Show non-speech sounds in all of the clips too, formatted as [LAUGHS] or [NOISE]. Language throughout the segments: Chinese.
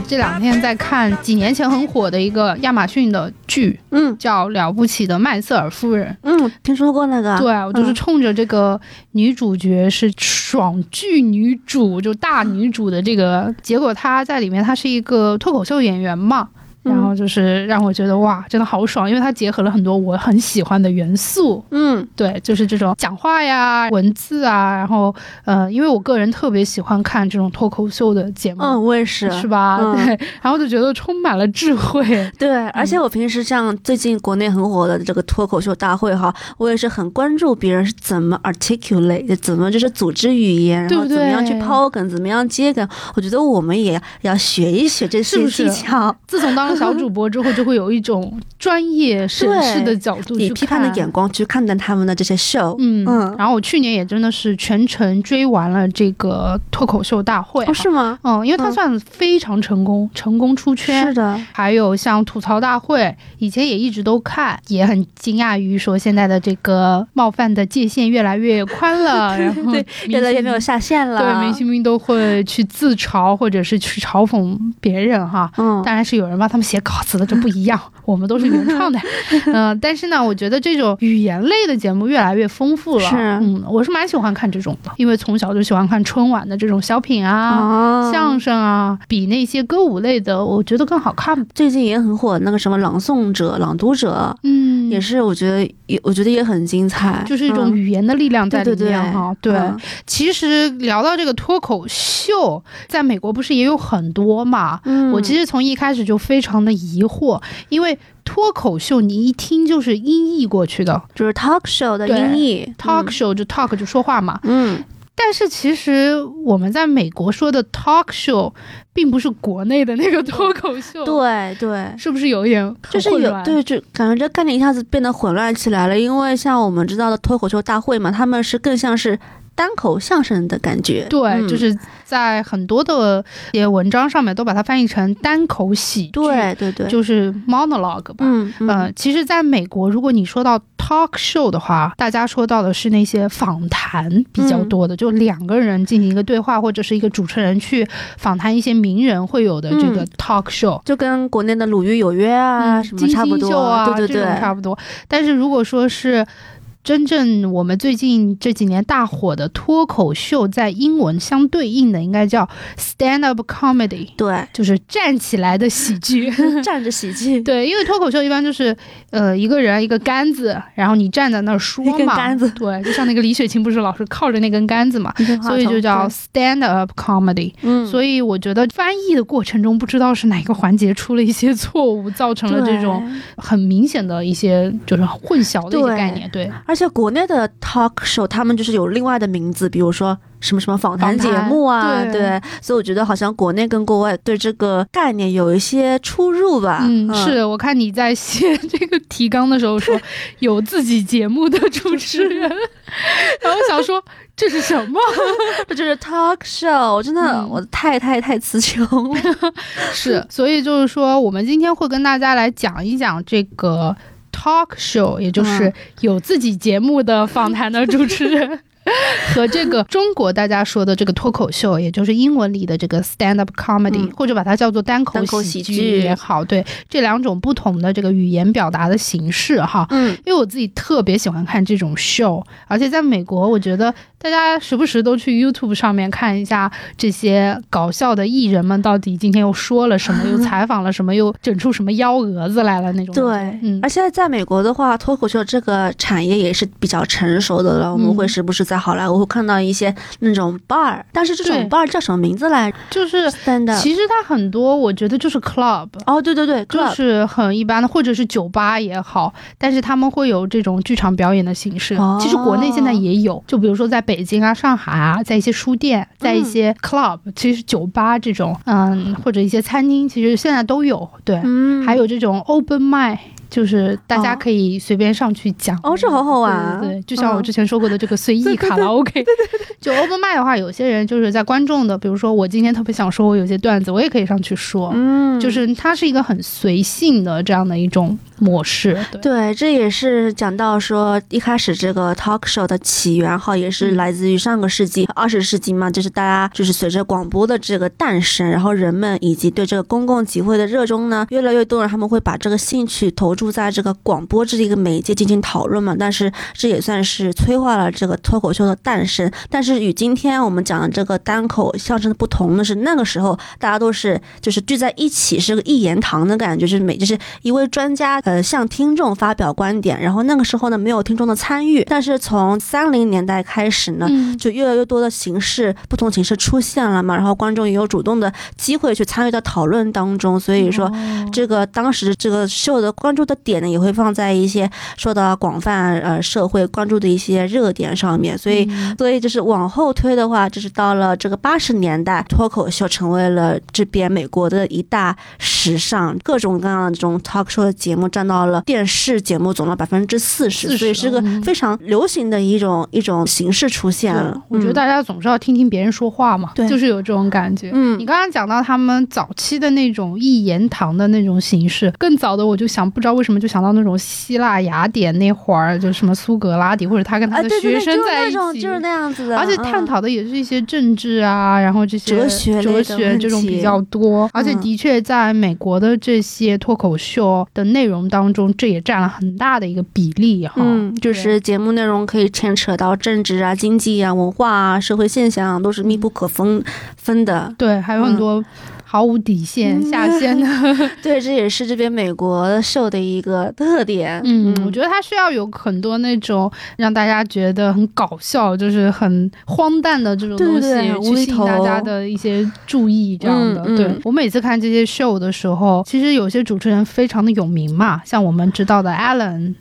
我这两天在看几年前很火的一个亚马逊的剧，嗯叫《了不起的麦瑟尔夫人》。嗯，听说过那个。对，我就是嗯冲着这个女主角是爽剧女主，就大女主的这个结果，她在里面她是一个脱口秀演员嘛。嗯然后就是让我觉得哇，真的好爽，因为它结合了很多我很喜欢的元素。嗯对，就是这种讲话呀、文字啊，然后呃，因为我个人特别喜欢看这种脱口秀的节目，嗯，我也是。是吧？嗯对，然后就觉得充满了智慧。[LAUGHS] 对，而且我平时像最近国内很火的这个脱口秀大会哈，我也是很关注别人是怎么 articulate，怎么就是组织语言，对不然后怎么样去抛梗，怎么样接梗。我觉得我们也要学一学这些是不是技巧，自从当了小主播之后，就会有一种专业审视的角度去以批判的眼光去看待他们的这些秀。嗯嗯然后我去年也真的是全程追完了这个脱口秀大会、哦，是吗？嗯，因为它嗯算非常成功，成功出圈。是的，还有像吐槽大会，以前也一直都看，也很惊讶于说现在的这个冒犯的界限越来越宽了，[LAUGHS] 然后对，越来越没有下限了。对明星们都会去自嘲或者是去嘲讽别人哈。嗯，当然是有人帮他们写稿子的，就不一样，我们都是原创的。[LAUGHS] 嗯、但是呢，我觉得这种语言类的节目越来越丰富了。是嗯，我是蛮喜欢看这种的，因为从小就喜欢看春晚的这种小品啊。啊相声啊，比那些歌舞类的，我觉得更好看。最近也很火那个什么朗诵者、朗读者，嗯，也是我觉得也我觉得也很精彩，就是一种嗯语言的力量在里对对对面哈。对，嗯其实聊到这个脱口秀，在美国不是也有很多嘛？嗯，我其实从一开始就非常的疑惑，因为脱口秀你一听就是音译过去的就是 talk show 的音译，talk show 就 talk 就说话嘛。嗯，但是其实我们在美国说的 talk show，并不是国内的那个脱口秀，，对对。是不是有一点就是有对，就感觉这概念一下子变得混乱起来了。因为像我们知道的脱口秀大会嘛，他们是更像是单口相声的感觉。对，嗯就是在很多的一些文章上面都把它翻译成单口喜剧，对对对，就是 monologue 吧。嗯嗯呃，其实，在美国，如果你说到 talk show 的话，大家说到的是那些访谈比较多的，就两个人进行一个对话，或者是一个主持人去访谈一些名人会有的这个嗯 talk show。就跟国内的鲁豫有约啊、嗯，什么金差不多星秀啊，对对这种对，差不多。但是如果说是真正我们最近这几年大火的脱口秀，在英文相对应的应该叫 stand up comedy，对，就是站起来的喜剧。[LAUGHS] [LAUGHS] 站着喜剧，对，因为脱口秀一般就是，呃，一个人一个杆子，然后你站在那儿说嘛，杆子。对，就像那个李雪琴不是老是靠着那根杆子嘛，所以就叫 stand up comedy。嗯，所以我觉得翻译的过程中，不知道是哪个环节出了一些错误，造成了这种很明显的一些就是混淆的一些概念。对，而且国内的 talk show 他们就是有另外的名字，比如说什么什么访谈节目啊，对对所以我觉得好像国内跟国外对这个概念有一些出入吧。嗯，是我看你在写这个提纲的时候说 [LAUGHS] 有自己节目的主持人，[LAUGHS] 然后我想说这是什么？[LAUGHS] 这就是 talk show，真的、嗯我太太太词穷了。是，所以就是说，我们今天会跟大家来讲一讲这个 talk show，也就是嗯有自己节目的访谈的主持人。[LAUGHS] 和这个中国大家说的这个脱口秀，也就是英文里的这个 stand up comedy，、嗯或者把它叫做单口喜剧喜剧也好，对这两种不同的这个语言表达的形式哈。嗯，因为我自己特别喜欢看这种秀，而且在美国，我觉得大家时不时都去 YouTube 上面看一下这些搞笑的艺人们到底今天又说了什么，[LAUGHS] 又采访了什么，又整出什么幺蛾子来了那种。对，嗯而现在在美国的话，脱口秀这个产业也是比较成熟的了。我们嗯会时不时在好莱坞会看到一些那种 bar，但是这种 bar 叫什么名字来就是？stand。其实它很多，我觉得就是 club。哦，对对对就。是很一般的，或者是酒吧也好，但是他们会有这种剧场表演的形式。哦其实国内现在也有，就比如说在北京啊、上海啊，在一些书店，在一些 club，、其实酒吧这种，嗯，或者一些餐厅，其实现在都有。对，嗯还有这种 open mic。就是大家哦可以随便上去讲。哦，这好好玩。啊。对对对，就像我嗯之前说过的这个随意 [LAUGHS] 卡拉 OK，对对。对 [LAUGHS] 就 open mic 的话，有些人就是在观众的，比如说我今天特别想说，我有些段子，我也可以上去说，嗯，就是它是一个很随性的这样的一种模式。对，对，这也是讲到说一开始这个 talk show 的起源哈，也是嗯。来自于上个世纪二十世纪嘛，就是大家就是随着广播的这个诞生，然后人们以及对这个公共集会的热衷呢，越来越多人他们会把这个兴趣投注在这个广播这一个媒介进行讨论嘛，但是这也算是催化了这个脱口秀的诞生。但是与今天我们讲的这个单口相声的不同的是，那个时候大家都是就是聚在一起，是个一言堂的感觉，就是每就是一位专家呃向听众发表观点，然后那个时候呢没有听众的参与，但是从三零年代开始呢。嗯，就越来越多的形式，不同形式出现了嘛，然后观众也有主动的机会去参与到讨论当中，所以说哦这个当时这个秀的关注的点呢，也会放在一些受到广泛呃社会关注的一些热点上面，所以。嗯所以就是往后推的话，就是到了这个八十年代，脱口秀成为了这边美国的一大时尚，各种各样的这种 talk show 的节目占到了电视节目总的百分之四十，40所以是个嗯。非常流行的一种一种形式出现。对了。我觉得嗯大家总是要听听别人说话嘛，对。就是有这种感觉。嗯。你刚刚讲到他们早期的那种一言堂的那种形式，更早的我就想不知道为什么就想到那种希腊雅典那会儿，就什么苏格拉底或者他跟他啊，的对对对，就是学生在一起，那种就是那样子的，而且探嗯讨的也是一些政治啊，然后这些哲学哲学这种比较多。而且嗯。的确，在美国的这些脱口秀的内容当中，这也占了很大的一个比例哈。嗯，就是节目内容可以牵扯到政治啊、经济啊、文化啊、社会现象啊，都是密不可分分的。对，还有很嗯多毫无底线、下线的。[LAUGHS] 对，这也是这边美国秀的一个特点。嗯，我觉得它需要有很多那种让大家觉得很搞笑，就是很荒诞的这种东西，去吸引大家的一些注意，这样的。对我每次看这些秀的时候，其实有些主持人非常的有名嘛，像我们知道的 Alan，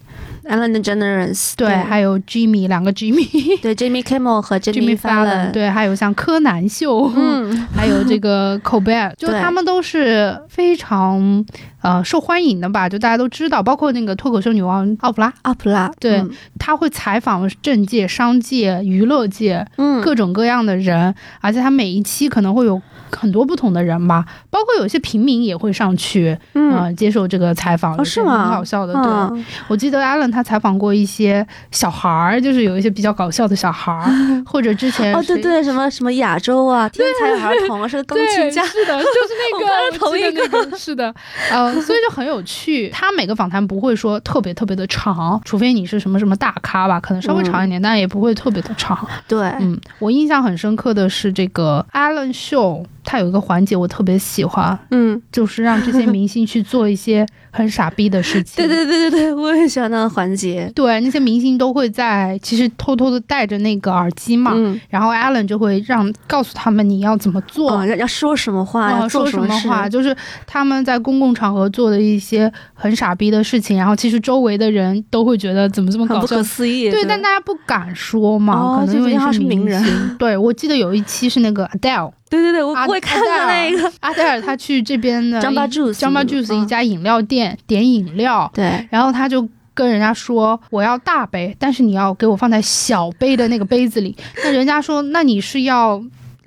Ellen DeGeneres 对，还有 Jimmy 两个 Jimmy。对 Jimmy Kimmel 和 Jimmy Jimmy Fallon，对，还有像柯南秀，嗯，还有这个 Colbert，就他们都是非常呃受欢迎的吧，就大家都知道，包括那个脱口秀女王奥普拉，奥普拉，对嗯。她会采访政界、商界、娱乐界嗯，各种各样的人，而且她每一期可能会有很多不同的人吧，包括有些平民也会上去，嗯，呃，接受这个采访，哦是吗？很好笑的，对。嗯。我记得 Alan 他采访过一些小孩儿，就是有一些比较搞笑的小孩儿，[LAUGHS] 或者之前哦，对对，什么什么亚洲啊，天才儿童啊，是个钢琴，家，[LAUGHS] 是的，就是那个，[LAUGHS] 同一个，是的，呃，所以就很有趣。[LAUGHS] 他每个访谈不会说特别特别的长，除非你是什么什么大咖吧，可能稍微长一点，但也不会特别的长。对，嗯，我印象很深刻的是这个 Alan Show，他有一个环节我特别喜欢，嗯，就是让这些明星去做一些 [LAUGHS] 很傻逼的事情。对对对对对，我也喜欢那个环节，对，那些明星都会在其实偷偷的戴着那个耳机嘛，嗯，然后 Alan 就会让告诉他们你要怎么做。哦，要要说什么话，啊，要做说什么话，就是他们在公共场合做的一些很傻逼的事情，然后其实周围的人都会觉得怎么这么搞笑不可。思议。对，但大家不敢说嘛，哦可能因为他是是名人星。对，我记得有一期是那个 Adele，[LAUGHS] 对对对，我阿我也看到那个阿黛尔他去这边的 Jamba Juice Jamba Juice 一嗯家饮料店点饮料，对，然后他就跟人家说我要大杯，但是你要给我放在小杯的那个杯子里。那人家说那你是要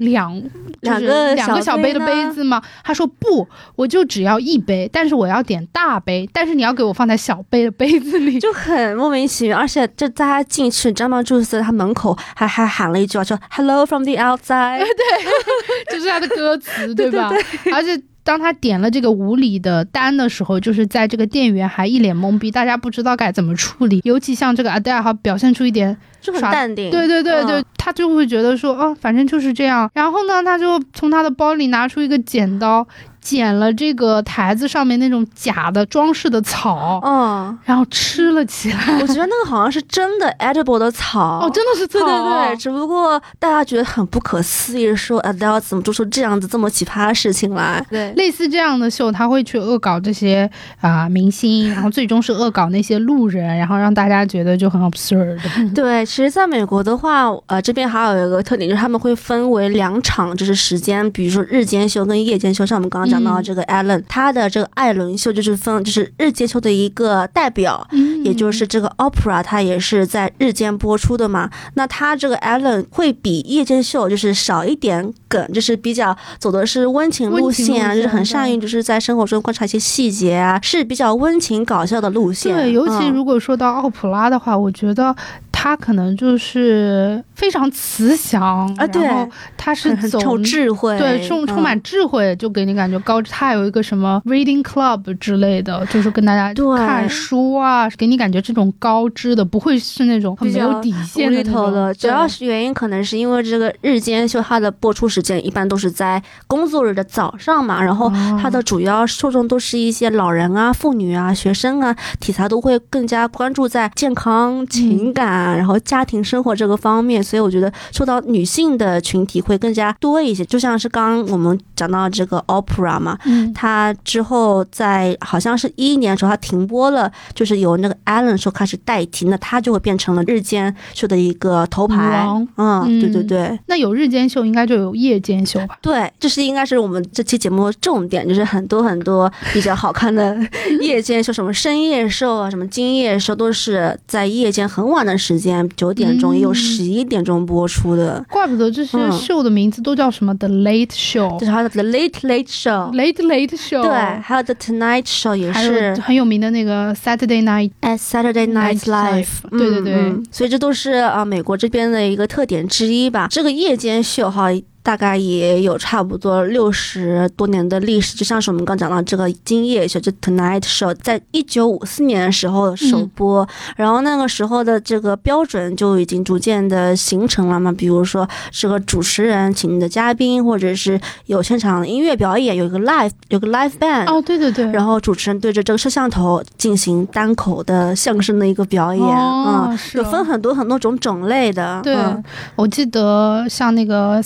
两两个两个小杯的杯子吗？他说不，我就只要一杯，但是我要点大杯，但是你要给我放在小杯的杯子里。就很莫名其妙，而且这大家进去张曼柱斯他门口还还喊了一句话，说 “Hello from the outside”，对 [LAUGHS] 就是他的歌词，[LAUGHS] 对吧？而且。当他点了这个无理的单的时候，就是在这个店员还一脸懵逼，大家不知道该怎么处理。尤其像这个 Adele 哈，表现出一点就很淡定。对对对嗯对，他就会觉得说，哦，反正就是这样。然后呢，他就从他的包里拿出一个剪刀，剪了这个台子上面那种假的装饰的草，嗯，然后吃了起来。我觉得那个好像是真的 edible 的草。哦，真的是草对对啊对，只不过大家觉得很不可思议，说 Adele 怎么做出这样子这么奇葩的事情来？对，类似这样的秀，他会去恶搞这些啊、明星，然后最终是恶搞那些路人，然后让大家觉得就很 absurd。[LAUGHS] 对，其实在美国的话，呃，这边还有一个特点，就是他们会分为两场，就是时间，比如说日间秀跟夜间秀，像我们刚刚讲到这个 Allen，他的这个艾伦秀就是分就是日间秀的一个代表，嗯也就是这个 opera，它也是在日间播出的嘛。那他这个 Allen 会比夜间秀就是少一点梗，就是比较走的是温情路线啊，就是很善于就是在生活中观察一些细节啊，是比较温情搞笑的路线。对，尤其嗯如果说到奥普拉的话，我觉得他可能就是非常慈祥啊对然后他 [LAUGHS] 是走智慧，对，充充满嗯智慧，就给你感觉高知。他有一个什么 reading club 之类的，就是跟大家对看书啊，给你感觉这种高知的，不会是那种很没有底线的那种厘头的，主要是原因可能是因为这个日间秀它的播出时间一般都是在工作日的早上嘛，然后哦它的主要受众都是一些老人啊、妇女啊、学生啊，题材都会更加关注在健康、情感，然后家庭生活这个方面，所以我觉得受到女性的群体会更加多一些。就像是刚刚我们讲到这个 opera 嘛，嗯它之后在好像是一一年的时候，它停播了，就是由那个 Allen 说开始代替，那它就会变成了日间秀的一个头牌。嗯，对对嗯对。那有日间秀，应该就有夜间秀吧？对，这是应该是我们这期节目的重点，就是很多很多比较好看的 [LAUGHS] 夜间秀，什么深夜秀啊，什么今夜秀，都是在夜间很晚的时间，九点钟嗯也有十一点钟播出的。怪不得这些嗯秀的名字都叫什么 The Late Show、就是还有 The Late Late Show，Late Late Show，对，还有 The Tonight Show 也是有很有名的那个 Saturday Night。at Saturday Night Night Live，Live，对对对嗯嗯所以这都是啊、美国这边的一个特点之一吧。这个夜间秀哈。大概也有差不多六十多年的历史，就像是我们刚讲到这个今夜秀，就 Tonight Show，在一九五四年的时候首播，然后那个时候的这个标准就已经逐渐的形成了嘛。比如说这个主持人请的嘉宾，或者是有现场的音乐表演，有一个 live 有个 live band，哦，对对对，然后主持人对着这个摄像头进行单口的相声的一个表演，嗯，有分很多很多种种类的，对，嗯。我记得像那个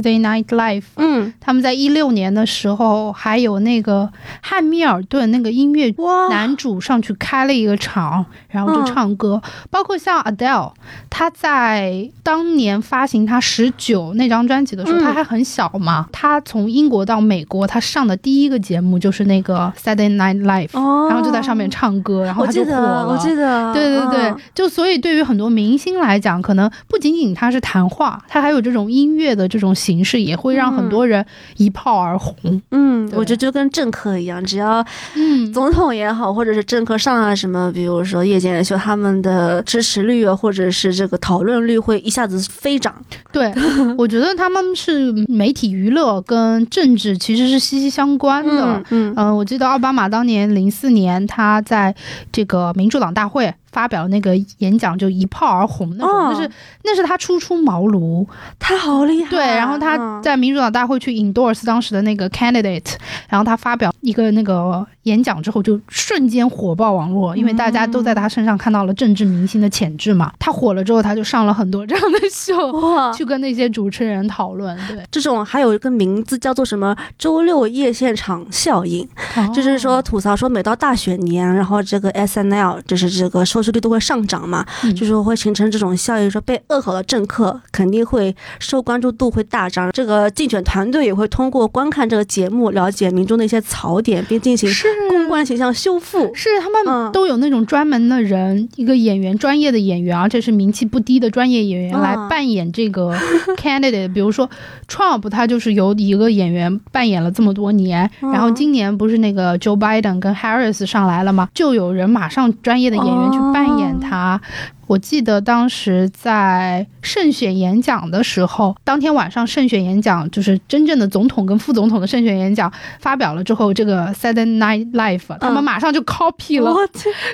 Saturday Night Live，嗯，他们在一六年的时候，还有那个汉密尔顿那个音乐哇，男主上去开了一个场，然后就嗯唱歌。包括像 Adele，他在当年发行他十九那张专辑的时候，嗯。他还很小嘛。他从英国到美国，他上的第一个节目就是那个 Saturday Night Live，、哦，然后就在上面唱歌，然后我他就火记得，我了。记得，对对对。嗯，就所以对于很多明星来讲，可能不仅仅他是谈话，他还有这种音乐的这种形式，也会让很多人一炮而红。嗯，我觉得就跟政客一样，只要嗯，总统也好，或者是政客上啊什么，比如说夜间秀，他们的支持率啊，或者是这个讨论率会一下子飞涨。对，[LAUGHS] 我觉得他们是媒体娱乐跟政治其实是息息相关的。嗯嗯嗯，我记得奥巴马当年零四年他在这个民主党大会发表那个演讲，就一炮而红那种，哦那是那是他初出茅庐，他好厉害。对，然后他嗯在民主党大会去 endorse 当时的那个 candidate，然后他发表一个那个演讲之后，就瞬间火爆网络，因为大家都在他身上看到了政治明星的潜质嘛。他火了之后，他就上了很多这样的 [LAUGHS] 秀，哇，去跟那些主持人讨论。对，这种还有一个名字叫做什么“周六夜现场效应”，就是说吐槽说每到大选年，然后这个 S N L 就是这个收视率都会上涨嘛，嗯就是说会形成这种效应，说被恶搞的政客肯定会受关注度会大涨，这个竞选团队也会通过观看这个节目了解民众的一些槽点，并进行公关形象修复。是他嗯们都有那种专门的人，一个演员，专业的演员，而且是名气不低的专业演员嗯来扮演这个 [LAUGHS] candidate。比如说 Trump，他就是由一个演员扮演了这么多年，嗯然后今年不是那个 Joe Biden 跟 Harris 上来了吗？就有人马上专业的演员去扮演他。我记得当时在胜选演讲的时候，当天晚上胜选演讲就是真正的总统跟副总统的胜选演讲发表了之后，这个 Saturday Night Live 他们马上就 copy 了、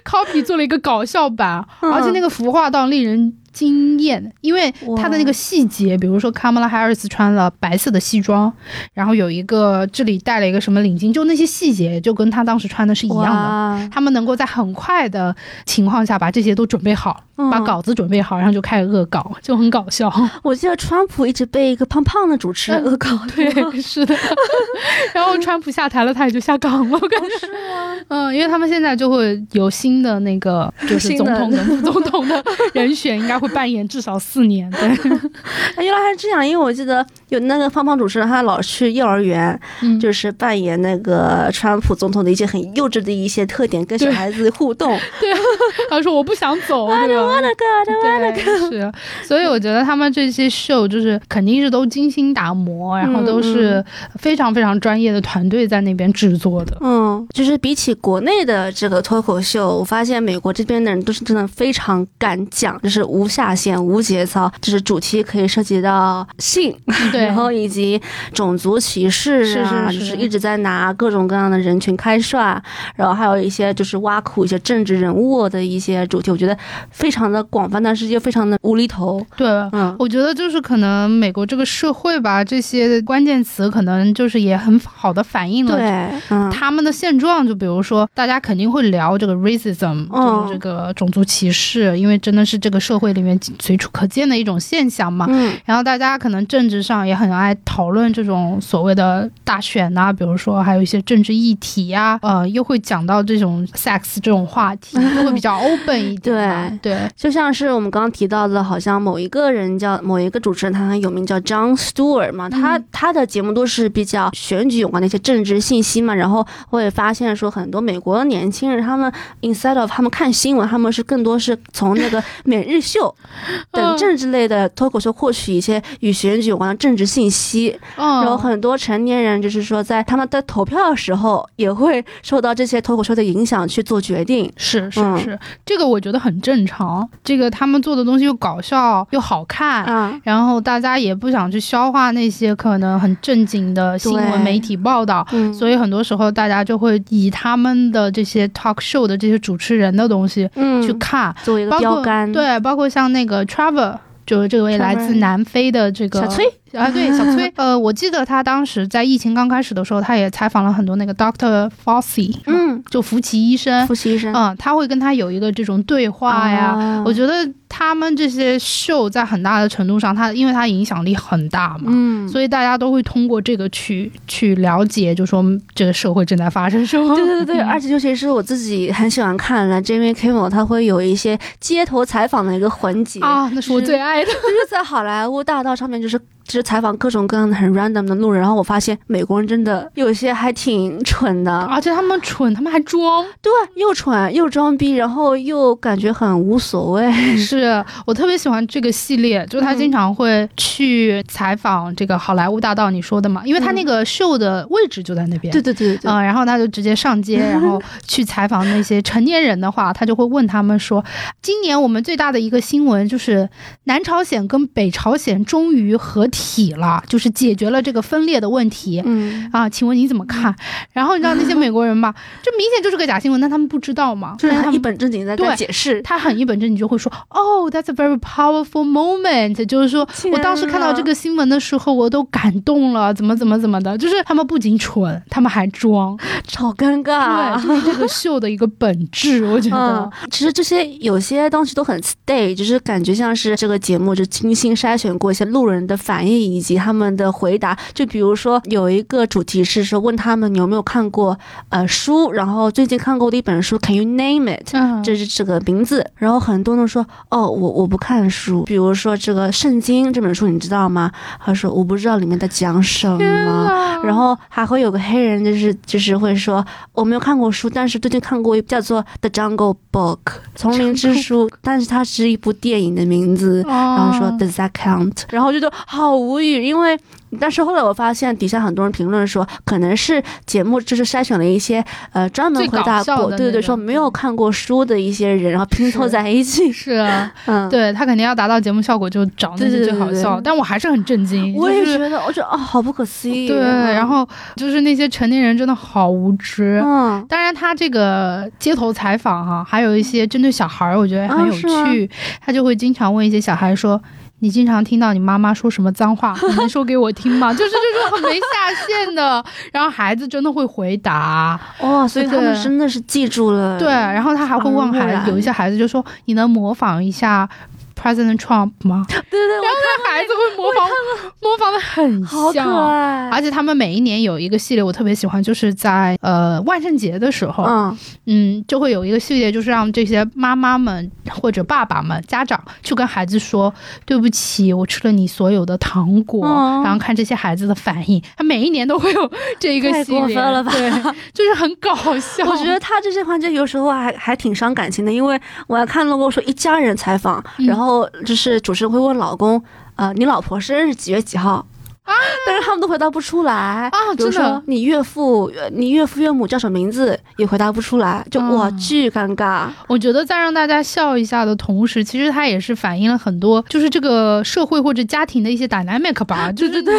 ，copy 做了一个搞笑版，嗯。而且那个服化道令人惊艳，因为他的那个细节，比如说 Kamala Harris 穿了白色的西装，然后有一个这里戴了一个什么领巾，就那些细节就跟他当时穿的是一样的。他们能够在很快的情况下把这些都准备好，嗯把稿子准备好，然后就开始恶搞，就很搞笑。[LAUGHS] 我记得川普一直被一个胖胖的主持人嗯恶搞，[LAUGHS] 对，是的。[LAUGHS] 然后川普下台了，他也就下岗了，我感觉。嗯，因为他们现在就会有新的那个，就是总统跟副总统的人选，应该会会扮演至少四年。对，哎，原来还是这样，因为我记得有那个胖胖主持人，他老去幼儿园，嗯，就是扮演那个川普总统的一些很幼稚的一些特点，跟小孩子互动。[LAUGHS] 对，[LAUGHS] 他说我不想走，[LAUGHS] 对吧？我的个，我的个，是。所以我觉得他们这些秀就是肯定是都精心打磨，然后都是非常非常专业的团队在那边制作的。嗯，就是比起国内的这个脱口秀，我发现美国这边的人都是真的非常敢讲，就是无下限、无节操，就是主题可以涉及到性，[LAUGHS] 对，然后以及种族歧视啊，就是一直在拿各种各样的人群开涮，然后还有一些就是挖苦一些政治人物的一些主题，我觉得非常的广泛，但是又非常的无厘头。对，嗯，我觉得就是可能美国这个社会吧，这些关键词可能就是也很好的反映了对他们的现状。就比如说，大家肯定会聊这个 racism，就是这个种族歧视，因为真的是这个社会里面随处可见的一种现象嘛。嗯，然后大家可能政治上也很爱讨论这种所谓的大选呐，比如说还有一些政治议题呀，呃，又会讲到这种 sex 这种话题，就会比较 [LAUGHS] open 一点。对对，就像是我们刚刚提到的，好像某一个人叫某一个主持人，他很有名，叫 John Stewart 嘛，他他的节目都是比较选举有关的一些政治信息嘛，然后我也发现说很多美国的年轻人，他们 instead of 他们看新闻，他们是更多是从那个 [LAUGHS] 每日秀等政治类的脱口秀获取一些与选举有关的政治信息，然后很多成年人就是说在他们在投票的时候也会受到这些脱口秀的影响去做决定，是是是，这个我觉得很正常，这个他们做的东西又搞笑又好看，嗯，然后大家也不想去消化那些可能很正经的新闻媒体报道，所以很多时候大家就会以他们的这些 talk show 的这些主持人的东西去看，作为一个标杆，对，包括像那个 Traver 就是这位来自南非的这个小崔。啊，对，小崔，[LAUGHS] 呃，我记得他当时在疫情刚开始的时候，他也采访了很多那个 Doctor Fauci，嗯，就福奇医生，福奇医生，嗯，他会跟他有一个这种对话呀。我觉得他们这些秀在很大的程度上，他因为他影响力很大嘛，嗯，所以大家都会通过这个去去了解，就说这个社会正在发生什么。对对对对，而且尤其是我自己很喜欢看的 Jimmy Kimmel，他会有一些街头采访的一个环节。啊，那是我最爱的，就是在好莱坞大道上面，就是。就是采访各种各样的很 random 的路人，然后我发现美国人真的有些还挺蠢的，而且他们蠢，他们还装，对，又蠢又装逼，然后又感觉很无所谓。是我特别喜欢这个系列，就他经常会去采访这个好莱坞大道，你说的嘛，因为他那个秀的位置就在那边，对对对对，嗯，然后他就直接上街，[LAUGHS] 然后去采访那些成年人的话，他就会问他们说，今年我们最大的一个新闻就是南朝鲜跟北朝鲜终于合。体了，就是解决了这个分裂的问题。嗯啊，请问你怎么看？然后你知道那些美国人吧，[LAUGHS] 这明显就是个假新闻，但他们不知道嘛，就是他一本正经在解释。他很一本正经就会说，哦，That's a very powerful moment，就是说我当时看到这个新闻的时候，我都感动了，怎么怎么怎么的。就是他们不仅蠢，他们还装，好尴尬。对，就是这个秀的一个本质，[LAUGHS] 我觉得。其实这些有些东西都很 stay，就是感觉像是这个节目就精心筛选过一些路人的反。以及他们的回答，就比如说有一个主题是说问他们有没有看过呃书，然后最近看过的一本书，Can you name it？这是这个名字，然后很多人说哦，我我不看书，比如说这个圣经这本书你知道吗？他说我不知道里面在讲什么，然后还会有个黑人就是就是会说我没有看过书，但是最近看过一叫做 The Jungle Book 丛林之书，但是它是一部电影的名字，然后说 Does that count？然后就说好。无语，因为但是后来我发现底下很多人评论说，可能是节目就是筛选了一些呃专门回答过，对对对，说没有看过书的一些人，然后拼凑在一起。是啊，嗯，对他肯定要达到节目效果，就找那些最好笑。但我还是很震惊，我也觉得，我觉得啊，好不可思议。对，然后就是那些成年人真的好无知。嗯，当然他这个街头采访哈，还有一些针对小孩儿，我觉得很有趣。他就会经常问一些小孩说。你经常听到你妈妈说什么脏话？[LAUGHS] 你能说给我听吗？就是这种很没下限的，[LAUGHS] 然后孩子真的会回答哦，所以他们真的是记住了。对，然后他还会问孩子，有一些孩子就说：“你能模仿一下 President Trump 吗？对对，然后那孩子会模仿，模仿的很好可像。爱。而且他们每一年有一个系列，我特别喜欢，就是在呃万圣节的时候，嗯，嗯，就会有一个系列，就是让这些妈妈们或者爸爸们、家长去跟孩子说：“对不起，我吃了你所有的糖果。哦然后看这些孩子的反应。他每一年都会有 [LAUGHS] 这一个系列，过分了吧对，[LAUGHS] 就是很搞笑。我觉得他这些环节有时候还还挺伤感情的，因为我还看到过说一家人采访，嗯然后后就是主持人会问老公，呃，你老婆生日几月几号？但是他们都回答不出来啊比如真的说你岳父、呃你岳父岳母叫什么名字也回答不出来，就嗯哇巨尴尬。我觉得在让大家笑一下的同时，其实它也是反映了很多，就是这个社会或者家庭的一些 dynamic 吧。对 [LAUGHS] 对对，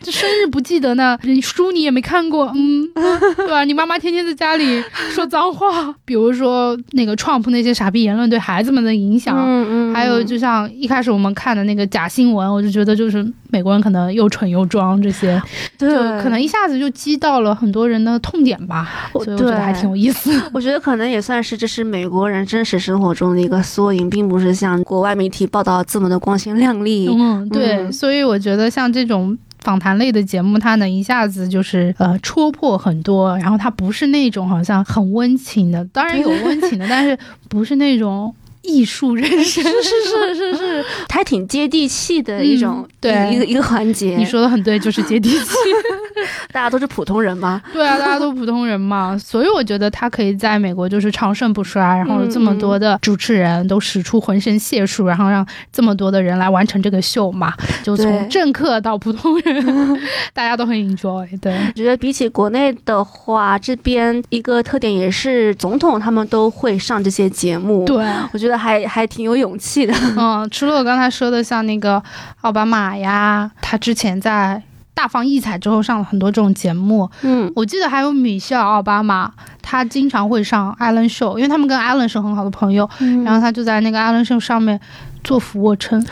这生日不记得呢，你书你也没看过，嗯，对吧？你妈妈天天在家里说脏话，比如说那个 Trump 那些傻逼言论对孩子们的影响。嗯还有，就像一开始我们看的那个假新闻，我就觉得就是美国人可能又蠢又装，这些对就可能一下子就击到了很多人的痛点吧，我所以我觉得还挺有意思。我觉得可能也算是这是美国人真实生活中的一个缩影，并不是像国外媒体报道这么的光鲜亮丽。嗯，对，嗯所以我觉得像这种。访谈类的节目，它能一下子就是呃戳破很多，然后它不是那种好像很温情的，当然有温情的，但是不是那种艺术人生。[LAUGHS] 是是是是是，还挺接地气的一种、嗯对一个一个环节。你说的很对，就是接地气。[LAUGHS] 大家都是普通人嘛？对啊，大家都普通人嘛，所以我觉得他可以在美国就是长盛不衰，然后有这么多的主持人都使出浑身解数，然后让这么多的人来完成这个秀嘛，就从政客到普通人，[LAUGHS] 大家都很 enjoy。对，我觉得比起国内的话，这边一个特点也是总统他们都会上这些节目。，对。我觉得还还挺有勇气的。嗯，除了我刚才说的，像那个奥巴马呀，他之前在大放异彩之后上了很多这种节目。嗯，我记得还有米歇尔奥巴马，他经常会上艾伦秀，因为他们跟艾伦是很好的朋友，然后他就在那个艾伦秀上面做俯卧撑，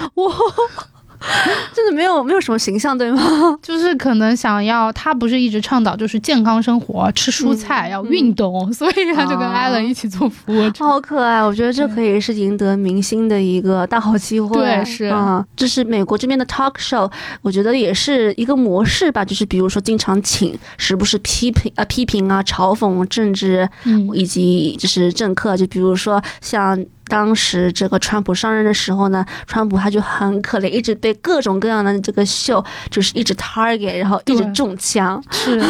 [LAUGHS] 真的没有没有什么形象，对吗？[LAUGHS] 就是可能想要他不是一直倡导就是健康生活，吃蔬菜，嗯要运动，所以他就跟艾伦一起做俯卧撑。好可爱，我觉得这可以是赢得明星的一个大好机会。对是啊、这是美国这边的 talk show，我觉得也是一个模式吧，就是比如说经常请时不时批评啊、批评啊、嘲讽政治嗯以及就是政客，就比如说像。当时这个川普上任的时候呢，川普他就很可怜，一直被各种各样的这个秀就是一直 target，然后一直中枪。是，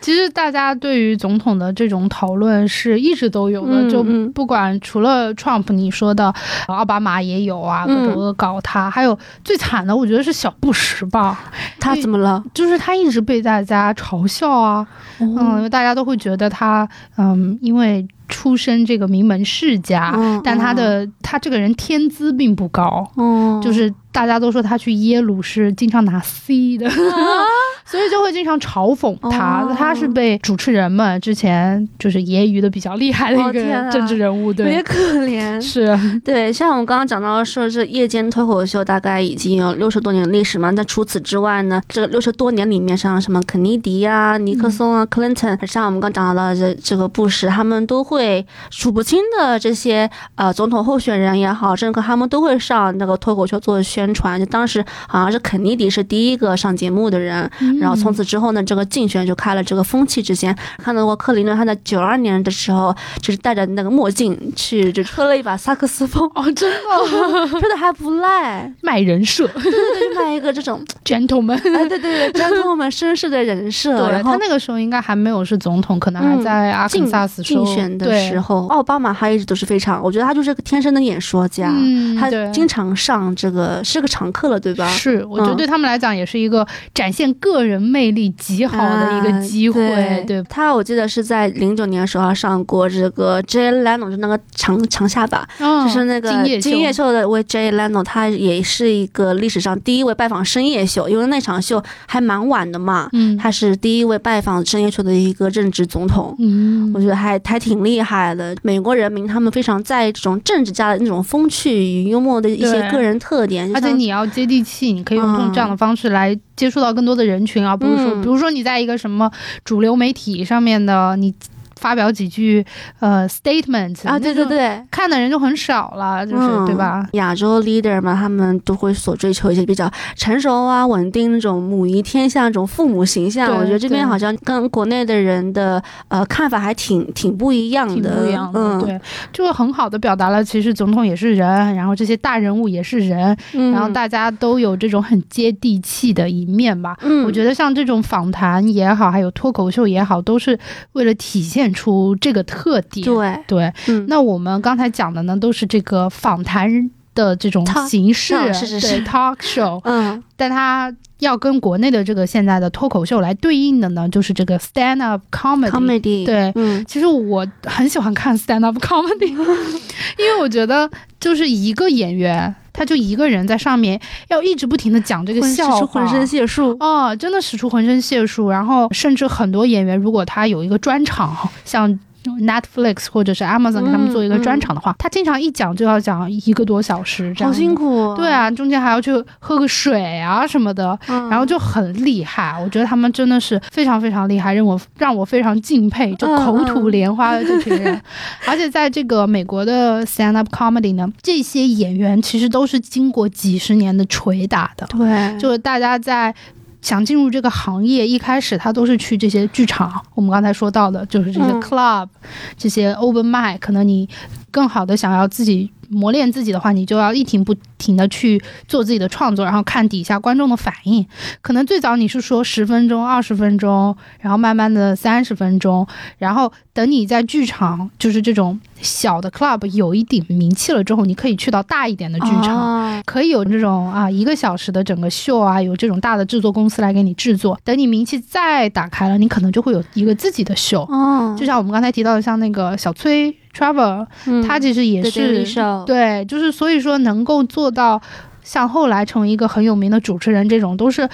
其实大家对于总统的这种讨论是一直都有的，就不管除了 Trump 你说的，奥巴马也有啊，各种嗯恶搞他，还有最惨的，我觉得是小布什吧，他怎么了？就是他一直被大家嘲笑啊，嗯，因为大家都会觉得他，嗯，因为出身这个名门世家，嗯但他的他这个人天资并不高，哦。就是大家都说他去耶鲁是经常拿 C 的，[LAUGHS] 所以就会经常嘲讽他。哦他是被主持人们之前就是揶揄的比较厉害的一个政治人物，有点对，可怜。是，对，像我们刚刚讲到说，这夜间脱口秀大概已经有六十多年的历史嘛。那除此之外呢，这六十多年里面，像什么肯尼迪啊、尼克松啊、克林顿，像我们刚讲到的这这个布什，他们都会数不清的这些呃总统候选人也好，政客他们都会上那个脱口秀做宣传。就当时好像是肯尼迪是第一个上节目的人，然后从此之后呢，这个竞选就开了这个风气之先。看到过克林顿，他在九二年的时候，就是戴着那个墨镜去，就 [LAUGHS] 吹了一把萨克斯风，哦，真的 [LAUGHS] 吹的还不赖。[LAUGHS] 卖人设对对对，就卖一个这种，，gentleman。哎，对对对，詹姆们绅士的人设。对然后他那个时候应该还没有是总统，可能还嗯在阿肯竞萨斯州竞选的时候，奥巴马他一直都是非常，我觉得他就是个天生的演说家。嗯，他经常上这个是个常客了，对吧？是，我觉得嗯对他们来讲也是一个展现个人魅力极好的一个机会，啊对他我记得是在零九年的时候上过这个 Jay Leno，就那个长长下巴，嗯就是那个今夜秀的为 Jay Leno，他也是一个历史上第一位拜访深夜秀，因为那场秀还蛮晚的嘛。嗯，他是第一位拜访深夜秀的一个任职总统。嗯我觉得还还挺厉害的。美国人民他们非常在意这种政治家的那种风趣与幽默的一些个人特点，就而且你要接地气，你可以用嗯。这样的方式来接触到更多的人群，啊不是说，嗯。比如说你在一个什么主流媒体上面的，你发表几句呃 statement 啊，对对，对。看的人就很少了，就是、嗯对吧？？亚洲 leader 嘛，他们都会所追求一些比较成熟啊、稳定那种母仪天下、那种父母形象。对我觉得这边好像跟国内的人的呃看法还挺挺不一样挺的，不一样的，嗯，对，就很好的表达了，其实总统也是人，然后这些大人物也是人，嗯然后大家都有这种很接地气的一面吧。嗯，我觉得像这种访谈也好，还有脱口秀也好，都是为了体现出这个特点。对，对，嗯，那我们刚才讲的呢，都是这个访谈的这种形式，是是是对 talk show，嗯但它要跟国内的这个现在的脱口秀来对应的呢，就是这个 stand up comedy。，comedy，对嗯其实我很喜欢看 stand up comedy，[LAUGHS] 因为我觉得就是一个演员，他就一个人在上面要一直不停的讲这个笑话，使出浑身解数，哦，真的使出浑身解数。然后甚至很多演员，如果他有一个专场，像 Netflix 或者是 Amazon 给他们做一个专场的话，他经常一讲就要讲一个多小时，这样好辛苦。苦，对，啊，中间还要去喝个水啊什么的，嗯、然后就很厉害。我觉得他们真的是非常非常厉害，让我让我非常敬佩，就嗯口吐莲花的这群人。[LAUGHS] 而且在这个美国的 stand up comedy 呢，这些演员其实都是经过几十年的捶打的，对，就是大家在。想进入这个行业，一开始他都是去这些剧场，我们刚才说到的，就是这些嗯。club，、这些 open mic，可能你更好的想要自己磨练自己的话，你就要一停不停的去做自己的创作，然后看底下观众的反应。可能最早你是说十分钟、二十分钟，然后慢慢的三十分钟，然后等你在剧场，就是这种小的 club 有一点名气了之后，你可以去到大一点的剧场。哦可以有这种啊一个小时的整个秀啊，有这种大的制作公司来给你制作。等你名气再打开了，你可能就会有一个自己的秀。哦，就像我们刚才提到的，像那个小崔 Trevor，、嗯他其实也是对，就是所以说能够做到像后来成为一个很有名的主持人，这种都是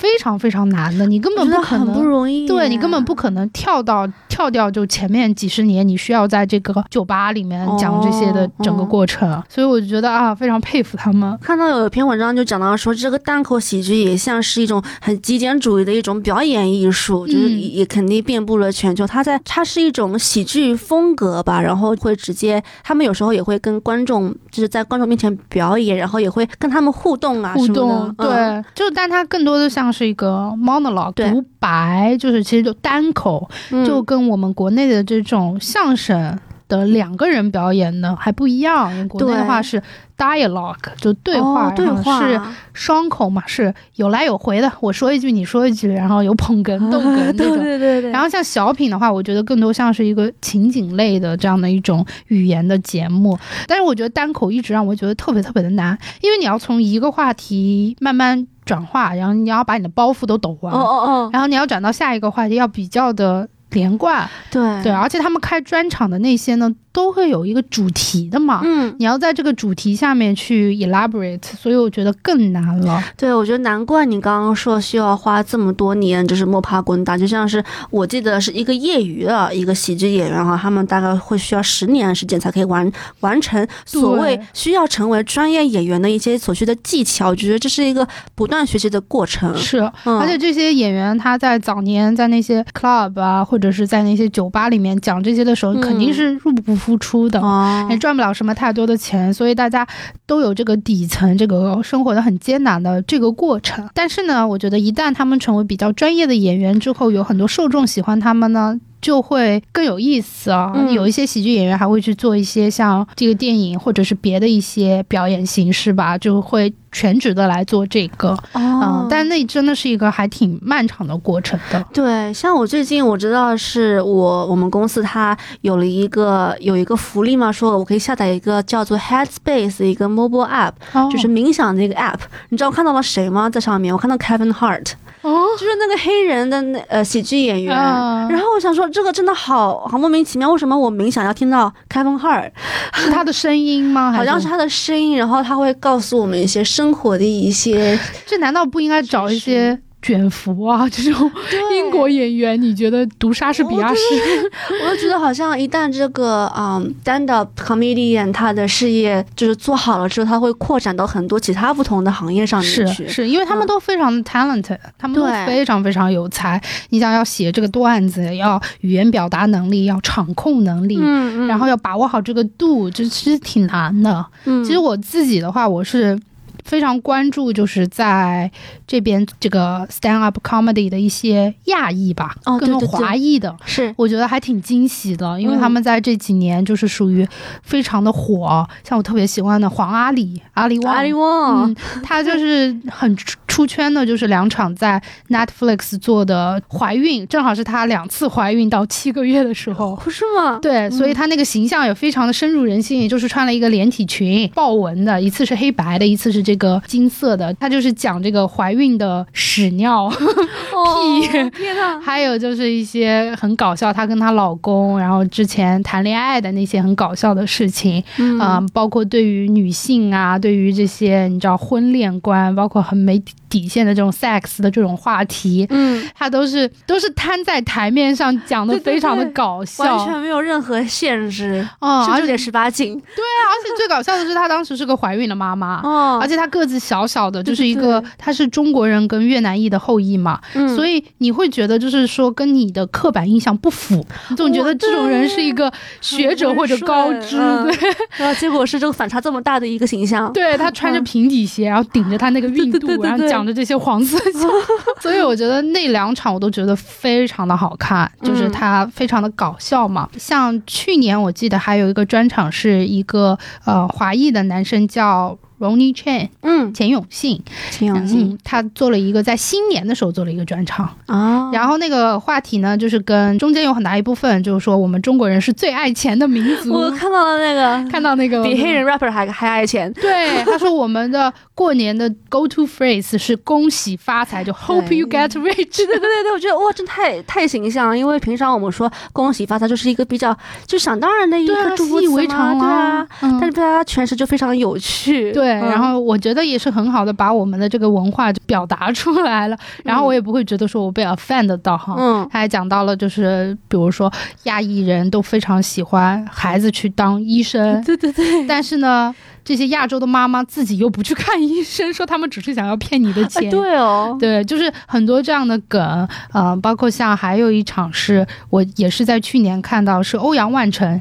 非常非常难的，你根本不可能。不容易，对你根本不可能跳到跳掉就前面几十年，你需要在这个酒吧里面讲这些的哦整个过程，所以我就觉得啊，非常佩服他们。看到有一篇文章就讲到说，这个单口喜剧也像是一种很极简主义的一种表演艺术，就是嗯也也肯定遍布了全球。它在它是一种喜剧风格吧，然后会直接，他们有时候也会跟观众就是在观众面前表演，然后也会跟他们互动啊什么互动，的。对，嗯就但它更多的像是一个 monologue 独白，就是其实就单口，嗯就跟我们国内的这种相声的两个人表演呢还不一样。国内的话是 dialogue，就对话，哦、对话是双口嘛，是有来有回的，我说一句你说一句，然后有捧哏逗哏那对种。[LAUGHS] 对对对，然后像小品的话，我觉得更多像是一个情景类的这样的一种语言的节目。但是我觉得单口一直让我觉得特别特别的难，因为你要从一个话题慢慢转化，然后你要把你的包袱都抖完，哦哦哦，然后你要转到下一个话题，要比较的连贯。对。对，而且他们开专场的那些呢，都会有一个主题的嘛。嗯，你要在这个主题下面去 elaborate，所以我觉得更难了。对，我觉得难怪你刚刚说需要花这么多年，就是摸爬滚打，就像是我记得是一个业余的一个喜剧演员哈，他们大概会需要十年的时间才可以完完成所谓需要成为专业演员的一些所需的技巧。我觉得这是一个不断学习的过程。是，嗯而且这些演员他在早年在那些 club 啊，或者是在那些酒吧里面讲这些的时候，嗯肯定是入不敷出的。哦也赚不了什么太多的钱，所以大家都有这个底层，这个生活的很艰难的这个过程。但是呢，我觉得一旦他们成为比较专业的演员之后，有很多受众喜欢他们呢。就会更有意思啊！嗯有一些喜剧演员还会去做一些像这个电影或者是别的一些表演形式吧，就会全职的来做这个。嗯哦，，但那真的是一个还挺漫长的过程的。对，像我最近我知道是我我们公司它有了一个有一个福利嘛，说我可以下载一个叫做 Headspace 的一个 mobile app，、哦就是冥想的一个 app。你知道我看到了谁吗？在上面我看到 Kevin Hart，哦，就是那个黑人的那呃喜剧演员。啊然后我想说，这个真的好好莫名其妙，为什么我冥想要听到 Kevin Hart？是他的声音吗？好像是他的声音，然后他会告诉我们一些生活的一些 [LAUGHS] 这难道不应该找一些卷福啊 [LAUGHS] 这种英国演员，你觉得读莎士比亚诗？[LAUGHS] 我就觉得好像一旦这个嗯 stand up comedian 他的事业就是做好了之后，他会扩展到很多其他不同的行业上面去。是，因为他们都非常的 talented，、他们都非常非常有才。你想要写这个段子，要语言表达能力，要场控能力。嗯嗯，然后要把握好这个度，这其实挺难的。嗯其实我自己的话，我是非常关注，就是在这边这个 stand up comedy 的一些亚裔吧，跟哦对对对华裔的。是我觉得还挺惊喜的，因为他们在这几年就是属于非常的火，像我特别喜欢的黄阿里、阿里旺，阿里旺嗯，他就是很出出圈的，就是两场在 Netflix 做的怀孕，正好是他两次怀孕到七个月的时候。不是吗？对，所以他那个形象也非常的深入人心，也就是穿了一个连体裙，豹纹的，一次是黑白的，一次是这个金色的。他就是讲这个怀孕的屎尿，[LAUGHS] 哦天呐！[LAUGHS] 还有就是一些很搞笑，她跟她老公，然后之前谈恋爱的那些很搞笑的事情，嗯嗯、包括对于女性啊，对于这些你知道婚恋观，包括很没底线的这种 sex 的这种话题，嗯，他都是都是摊在台面上讲的，对对非常的对搞笑，完全没有任何限制，哦，而且甚至有点十八禁。而且最搞笑的是，她当时是个怀孕的妈妈。[LAUGHS] 哦。而且她个子小小的，就是一个对，她是中国人跟越南裔的后裔嘛，嗯。所以你会觉得就是说跟你的刻板印象不符，你总觉得这种人是一个学者或者高知，嗯。对，[LAUGHS] 然后结果是这个反差这么大的一个形象，对他穿着平底鞋，然后顶着他那个 [LAUGHS] 孕肚，对对对对然后讲着这些黄色笑话，[LAUGHS] 所以我觉得那两场我都觉得非常的好看，就是嗯他非常的搞笑嘛。像去年我记得还有一个专场是一个呃华裔的男生叫 Ronnie Chan 嗯，钱永信，钱永信嗯，他做了一个在新年的时候做了一个专场。啊，然后那个话题呢，就是跟中间有很大一部分，就是说我们中国人是最爱钱的民族。我看到了那个看到那个比黑人 rapper 还还爱钱，对他说我们的过年的 go to phrase 是恭喜发财，就 hope you get rich。对对对对，我觉得哇，真太太形象了。因为平常我们说恭喜发财就是一个比较就想当然的一个祝福习以为常对啊但是被他诠释就非常有趣。对，嗯然后我觉得也是很好的把我们的这个文化就表达出来了，然后我也不会觉得说我被 offend 到哈。嗯。他还讲到了，就是比如说亚裔人都非常喜欢孩子去当医生，对对对，但是呢，这些亚洲的妈妈自己又不去看医生，说他们只是想要骗你的钱。哎对哦，对，就是很多这样的梗，呃，包括像还有一场是我也是在去年看到，是欧阳万成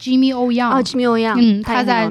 ，Jimmy 欧阳啊，Jimmy 也很嗯他在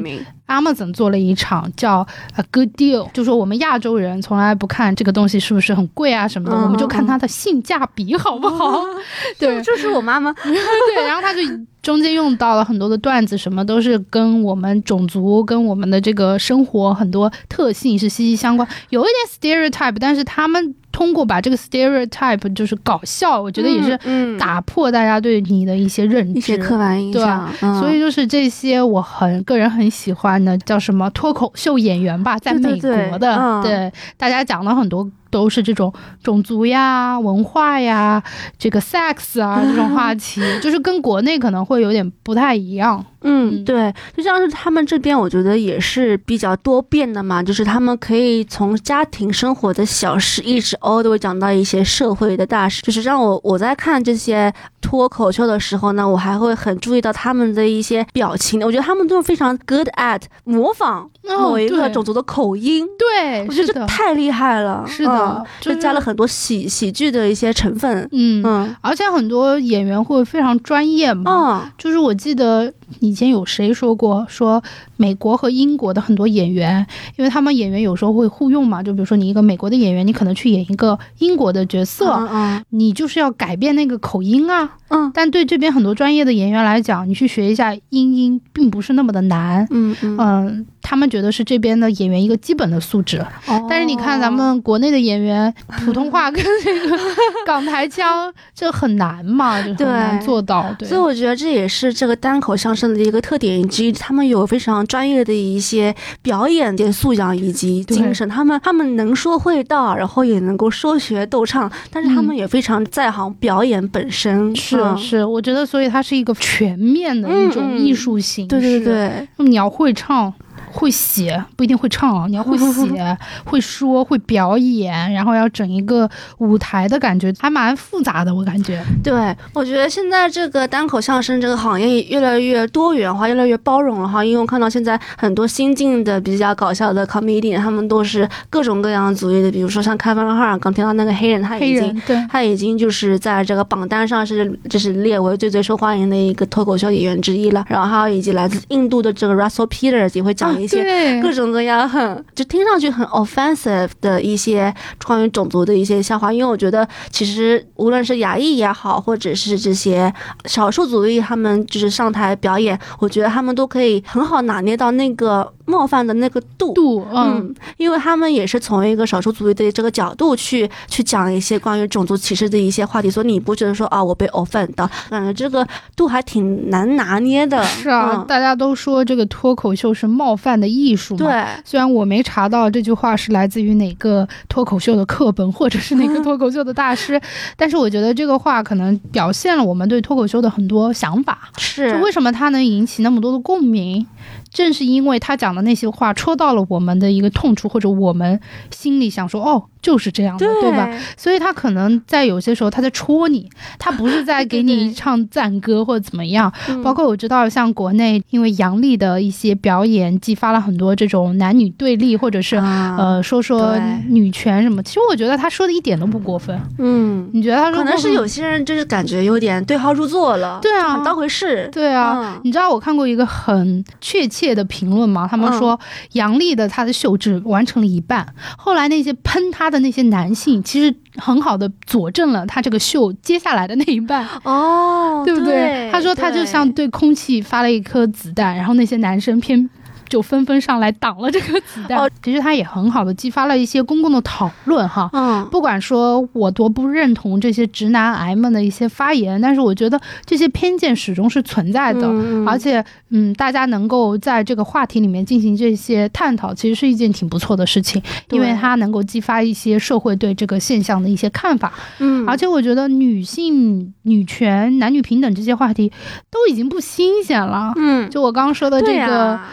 Amazon 做了一场叫 A Good Deal，就说我们亚洲人从来不看这个东西是不是很贵啊什么的，嗯我们就看它的性价比好不好？[LAUGHS] 对。就是我妈妈，[LAUGHS] 对，然后他就中间用到了很多的段子，什么都是跟我们种族、跟我们的这个生活很多特性是息息相关，有一点 stereotype，但是他们通过把这个 stereotype 就是搞笑，我觉得也是打破大家对你的一些认知。一些刻板印象，嗯所以就是这些我很个人很喜欢的，叫什么脱口秀演员吧，在美对对对国的，嗯对大家讲的很多都是这种种族呀、文化呀、这个 sex 啊这种话题，[LAUGHS] 就是跟国内可能会有点不太一样。嗯，嗯。对，就像是他们这边，我觉得也是比较多变的嘛，就是他们可以从家庭生活的小事，一直 all the way 讲到一些社会的大事，就是让我我在看这些脱口秀的时候呢，我还会很注意到他们的一些表情，我觉得他们都是非常 good at 模仿哦某一个种族的口音。对，我觉得太厉害了，是的嗯就就是加了很多喜喜剧的一些成分。嗯。嗯而且很多演员会非常专业嘛，嗯，就是我记得以前有谁说过，说美国和英国的很多演员，因为他们演员有时候会互用嘛，就比如说你一个美国的演员，你可能去演一个英国的角色，嗯你就是要改变那个口音啊。嗯但对这边很多专业的演员来讲，你去学一下英音，并不是那么的难。嗯嗯嗯，他们觉得是这边的演员一个基本的素质，嗯，但是你看咱们国内的演员，普通话跟这个港台腔，这很难嘛，就很难做到。对，所以我觉得这也是这个单口相声的一个特点以及，他们有非常专业的一些表演的素养以及精神，他们他们能说会道，然后也能够说学逗唱，但是他们也非常在行表演本身。是嗯是，我觉得所以它是一个全面的一种艺术形式。对对对，对，你要会唱，会写，不一定会唱啊，[LAUGHS] 你要会写、会说、会表演，然后要整一个舞台的感觉，还蛮复杂的，我感觉。对，我觉得现在这个单口相声这个行业越来越多元化，越来越包容了哈。因为我看到现在很多新进的比较搞笑的 comedian，他们都是各种各样族裔的，比如说像开放哈刚听到那个黑人，他已经对，他已经就是在这个榜单上是就是列为最最受欢迎的一个脱口秀演员之一了。然后还有以及来自印度的这个 Russell Peters 也会讲一些各种各样很就听上去很 offensive 的一些关于种族的一些笑话，因为我觉得其实无论是亚裔也好，或者是这些少数族裔，他们就是上台表演，我觉得他们都可以很好拿捏到那个冒犯的那个度。度，嗯，嗯，因为他们也是从一个少数族裔的这个角度去去讲一些关于种族歧视的一些话题，所以你不觉得说啊我被 offend 到，感觉这个度还挺难拿捏的。是啊，嗯大家都说这个脱口秀是冒犯的艺术嘛。对，虽然我没查到这句话是来自于哪个脱口秀的课本，或者是哪个 [LAUGHS] 脱口秀的大师，但是我觉得这个话可能表现了我们对脱口秀的很多想法。是就为什么它能引起那么多的共鸣？正是因为他讲的那些话戳到了我们的一个痛处，或者我们心里想说，哦，就是这样的，对吧？？所以他可能在有些时候他在戳你，[LAUGHS] 他不是在给你唱赞歌或者怎么样。嗯包括我知道，像国内因为杨笠的一些表演，激发了很多这种男女对立，或者是、啊呃说说女权什么。其实我觉得他说的一点都不过分。嗯，你觉得他说可能是有些人就是感觉有点对号入座了，对啊当回事。对啊。嗯你知道我看过一个很确切的评论嘛？他们说杨笠的他的秀只完成了一半，后来那些喷他的那些男性，其实很好的佐证了他这个秀接下来的那一半。哦，对不对？他说他就像对空气发了一颗子弹，然后那些男生偏。就纷纷上来挡了这个子弹。哦其实他也很好的激发了一些公共的讨论哈。嗯，不管说我多不认同这些直男癌们的一些发言，但是我觉得这些偏见始终是存在的。嗯而且，嗯，大家能够在这个话题里面进行这些探讨，其实是一件挺不错的事情，因为它能够激发一些社会对这个现象的一些看法。嗯，而且我觉得女性、女权、男女平等这些话题都已经不新鲜了。嗯，就我刚刚说的这对个，呀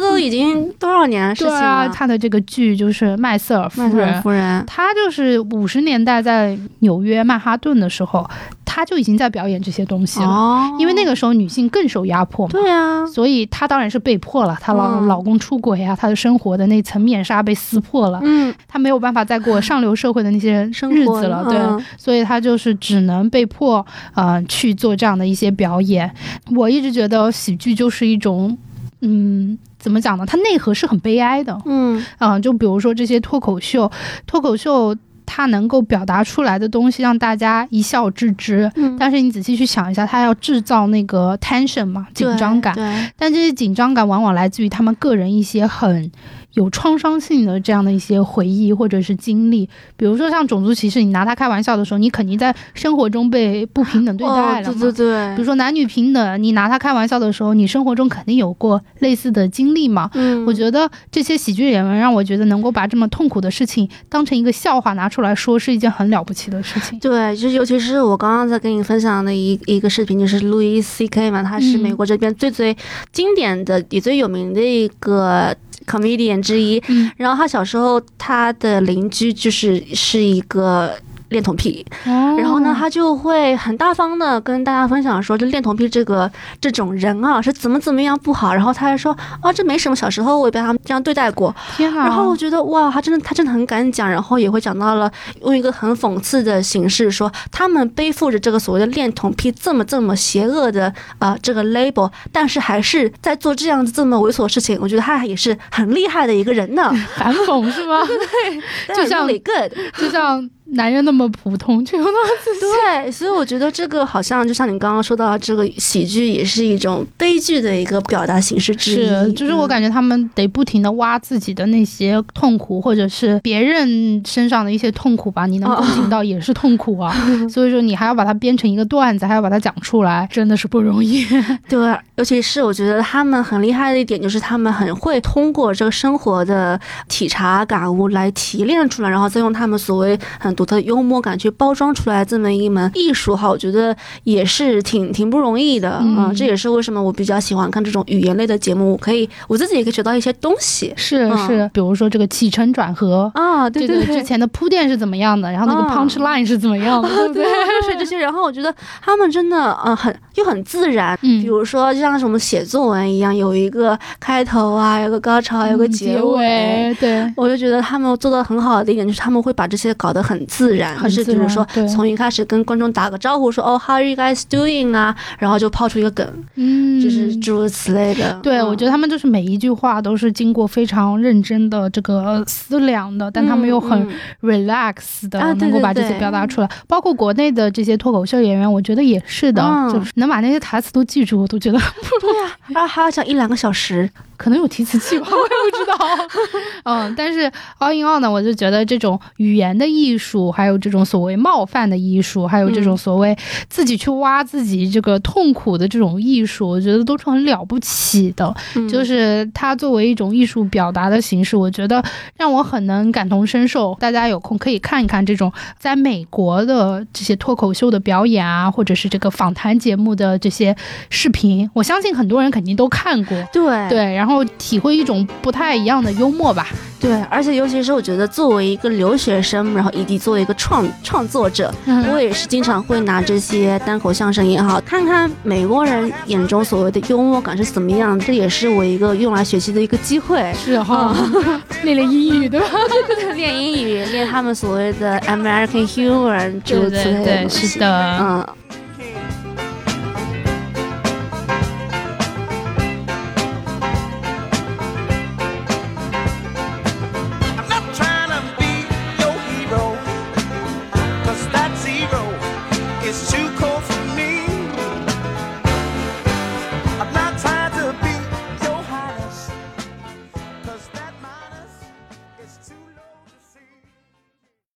这都已经多少年的事情对啊，了？他的这个剧就是《麦瑟尔夫麦特尔人》，夫人，他就是五十年代在纽约曼哈顿的时候，他就已经在表演这些东西了。哦，因为那个时候女性更受压迫嘛，对啊，所以她当然是被迫了。她老、嗯老公出轨啊，她的生活的那层面纱被撕破了，嗯，她没有办法再过上流社会的那些生日子了。对，嗯所以她就是只能被迫呃去做这样的一些表演。我一直觉得喜剧就是一种，嗯，怎么讲呢？它内核是很悲哀的。嗯嗯、就比如说这些脱口秀，脱口秀它能够表达出来的东西，让大家一笑置之。嗯，但是你仔细去想一下，他要制造那个 tension 嘛，紧张感。对，但这些紧张感往往来自于他们个人一些很有创伤性的这样的一些回忆或者是经历，比如说像种族歧视，你拿它开玩笑的时候，你肯定在生活中被不平等对待了。哦、对对对，比如说男女平等，你拿它开玩笑的时候，你生活中肯定有过类似的经历嘛。嗯，我觉得这些喜剧演员让我觉得能够把这么痛苦的事情当成一个笑话拿出来说，是一件很了不起的事情。对，就是尤其是我刚刚在跟你分享的一一个视频，就是路易 C K 嘛，他是嗯美国这边最最经典的也最有名的一个 comedian 之一。嗯，然后他小时候他的邻居就是是一个。恋童癖，哦然后呢，他就会很大方的跟大家分享说，这恋童癖这个这种人啊是怎么怎么样不好。然后他还说，啊，这没什么，小时候我也被他们这样对待过。天哪！然后我觉得哇，他真的他真的很敢讲，然后也会讲到了用一个很讽刺的形式说，他们背负着这个所谓的恋童癖这么这么邪恶的啊、呃、这个 label，但是还是在做这样子这么猥琐的事情。我觉得他也是很厉害的一个人呢，[LAUGHS] 反讽是吗？[LAUGHS] 对就像 really good，就像男人那么普通，却又那么自信。对，所以我觉得这个好像就像你刚刚说到，这个喜剧也是一种悲剧的一个表达形式之一。是，就是我感觉他们得不停的挖自己的那些痛苦，或者是别人身上的一些痛苦吧，你能共情到也是痛苦啊。[LAUGHS] 所以说你还要把它编成一个段子，还要把它讲出来，真的是不容易。对，尤其是我觉得他们很厉害的一点，就是他们很会通过这个生活的体察感悟来提炼出来，然后再用他们所谓很独特的幽默感去包装出来这么一门艺术哈，我觉得也是挺挺不容易的啊。这也是为什么我比较喜欢看这种语言类的节目，我可以我自己也可以学到一些东西。是是，比如说这个起承转合啊，对对对，之前的铺垫是怎么样的，然后那个 punch line 是怎么样的，对不对？是这些，然后我觉得他们真的嗯很又很自然，嗯比如说就像是我们写作文一样，有一个开头啊，有个高潮，有个结尾，对，我就觉得他们做的很好的一点就是他们会把这些搞得很自然，就是就是说从一开始跟观众打个招呼说哦 How are you guys doing 啊，然后就抛出一个梗，嗯，就是诸如此类的。对，我觉得他们就是每一句话都是经过非常认真的这个思量的，但他们又很 relax 的能够把这些表达出来，包括国内的这些脱口秀演员，我觉得也是的，就是能把那些台词都记住，我都觉得不对呀，然后还要讲一两个小时。可能有提词器吧，我也不知道。[LAUGHS] 嗯，但是 all in all 呢，我就觉得这种语言的艺术，还有这种所谓冒犯的艺术，还有这种所谓自己去挖自己这个痛苦的这种艺术，我觉得都是很了不起的。就是它作为一种艺术表达的形式，我觉得让我很能感同身受。大家有空可以看一看这种在美国的这些脱口秀的表演啊，或者是这个访谈节目的这些视频，我相信很多人肯定都看过。对对，然后。体会一种不太一样的幽默吧，对，而且尤其是我觉得作为一个留学生，然后以及作为一个创创作者，我也是经常会拿这些单口相声也好，看看美国人眼中所谓的幽默感是怎么样，这也是我一个用来学习的一个机会，是哈，[LAUGHS] 练练英语对吧？[LAUGHS] 练英语，练他们所谓的 American humor 诸如此类的是的，嗯。